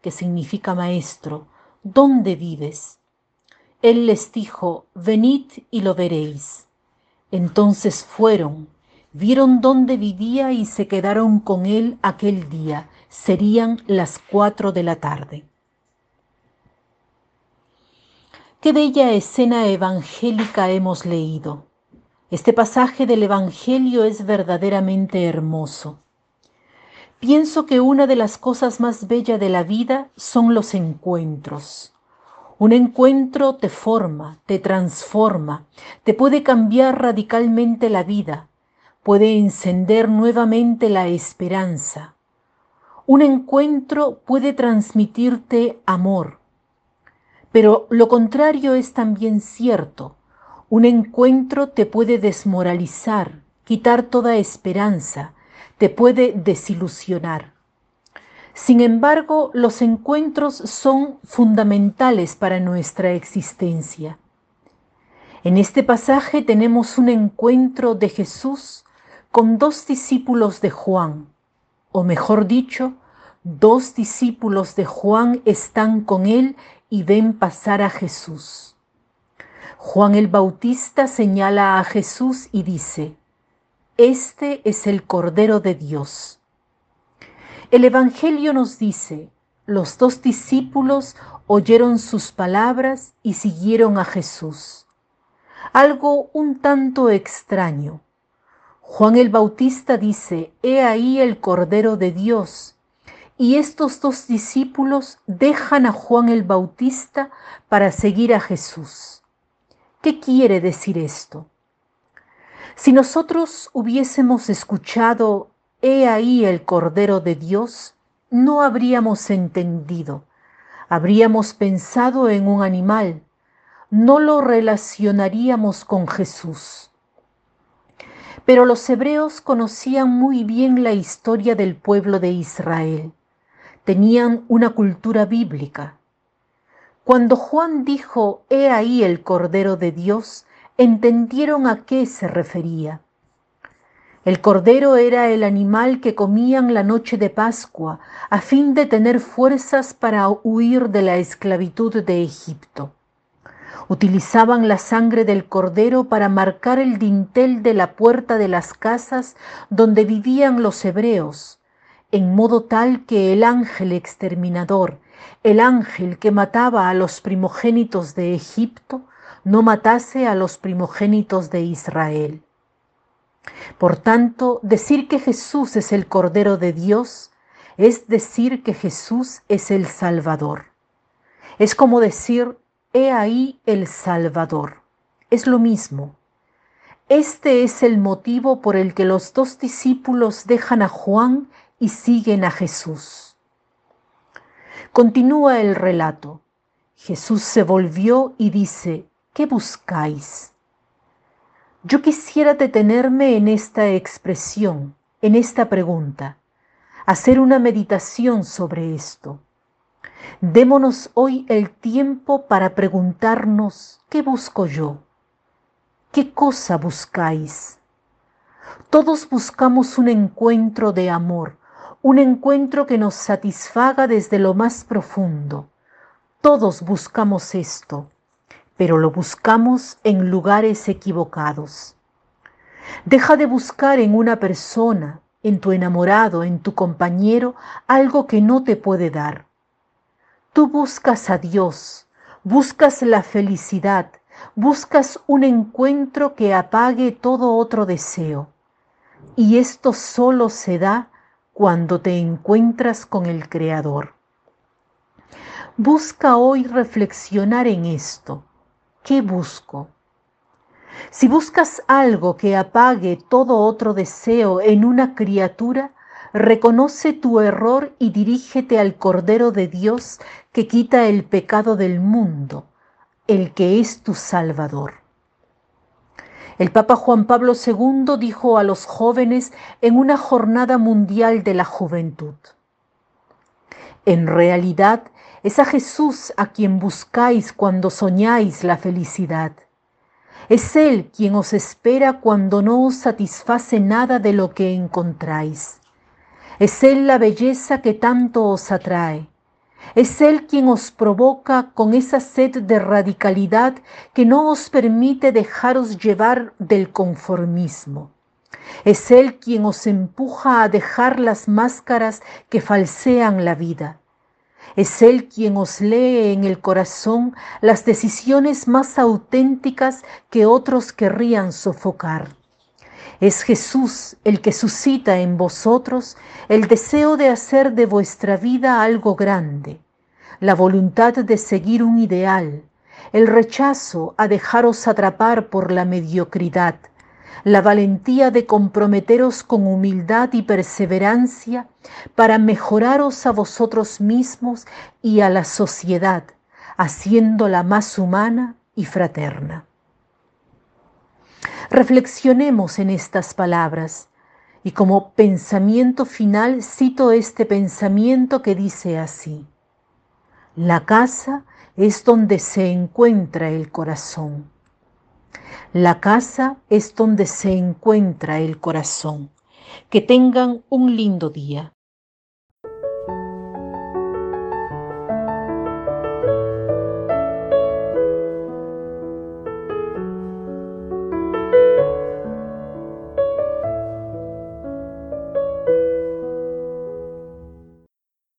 que significa maestro, ¿dónde vives? Él les dijo, venid y lo veréis. Entonces fueron, vieron dónde vivía y se quedaron con él aquel día. Serían las cuatro de la tarde. Qué bella escena evangélica hemos leído. Este pasaje del Evangelio es verdaderamente hermoso. Pienso que una de las cosas más bellas de la vida son los encuentros. Un encuentro te forma, te transforma, te puede cambiar radicalmente la vida, puede encender nuevamente la esperanza. Un encuentro puede transmitirte amor. Pero lo contrario es también cierto. Un encuentro te puede desmoralizar, quitar toda esperanza, te puede desilusionar. Sin embargo, los encuentros son fundamentales para nuestra existencia. En este pasaje tenemos un encuentro de Jesús con dos discípulos de Juan, o mejor dicho, dos discípulos de Juan están con él y ven pasar a Jesús. Juan el Bautista señala a Jesús y dice, este es el Cordero de Dios. El Evangelio nos dice, los dos discípulos oyeron sus palabras y siguieron a Jesús. Algo un tanto extraño. Juan el Bautista dice, He ahí el Cordero de Dios. Y estos dos discípulos dejan a Juan el Bautista para seguir a Jesús. ¿Qué quiere decir esto? Si nosotros hubiésemos escuchado, He ahí el Cordero de Dios, no habríamos entendido, habríamos pensado en un animal, no lo relacionaríamos con Jesús. Pero los hebreos conocían muy bien la historia del pueblo de Israel, tenían una cultura bíblica. Cuando Juan dijo, He ahí el Cordero de Dios, entendieron a qué se refería. El cordero era el animal que comían la noche de Pascua a fin de tener fuerzas para huir de la esclavitud de Egipto. Utilizaban la sangre del cordero para marcar el dintel de la puerta de las casas donde vivían los hebreos, en modo tal que el ángel exterminador, el ángel que mataba a los primogénitos de Egipto, no matase a los primogénitos de Israel. Por tanto, decir que Jesús es el Cordero de Dios es decir que Jesús es el Salvador. Es como decir, he ahí el Salvador. Es lo mismo. Este es el motivo por el que los dos discípulos dejan a Juan y siguen a Jesús. Continúa el relato. Jesús se volvió y dice, ¿qué buscáis? Yo quisiera detenerme en esta expresión, en esta pregunta, hacer una meditación sobre esto. Démonos hoy el tiempo para preguntarnos, ¿qué busco yo? ¿Qué cosa buscáis? Todos buscamos un encuentro de amor, un encuentro que nos satisfaga desde lo más profundo. Todos buscamos esto pero lo buscamos en lugares equivocados. Deja de buscar en una persona, en tu enamorado, en tu compañero, algo que no te puede dar. Tú buscas a Dios, buscas la felicidad, buscas un encuentro que apague todo otro deseo. Y esto solo se da cuando te encuentras con el Creador. Busca hoy reflexionar en esto ¿Qué busco? Si buscas algo que apague todo otro deseo en una criatura, reconoce tu error y dirígete al Cordero de Dios que quita el pecado del mundo, el que es tu Salvador. El Papa Juan Pablo II dijo a los jóvenes en una jornada mundial de la juventud, en realidad es a Jesús a quien buscáis cuando soñáis la felicidad. Es Él quien os espera cuando no os satisface nada de lo que encontráis. Es Él la belleza que tanto os atrae. Es Él quien os provoca con esa sed de radicalidad que no os permite dejaros llevar del conformismo. Es Él quien os empuja a dejar las máscaras que falsean la vida. Es Él quien os lee en el corazón las decisiones más auténticas que otros querrían sofocar. Es Jesús el que suscita en vosotros el deseo de hacer de vuestra vida algo grande, la voluntad de seguir un ideal, el rechazo a dejaros atrapar por la mediocridad, la valentía de comprometeros con humildad y perseverancia para mejoraros a vosotros mismos y a la sociedad, haciéndola más humana y fraterna. Reflexionemos en estas palabras y como pensamiento final cito este pensamiento que dice así. La casa es donde se encuentra el corazón. La casa es donde se encuentra el corazón. Que tengan un lindo día.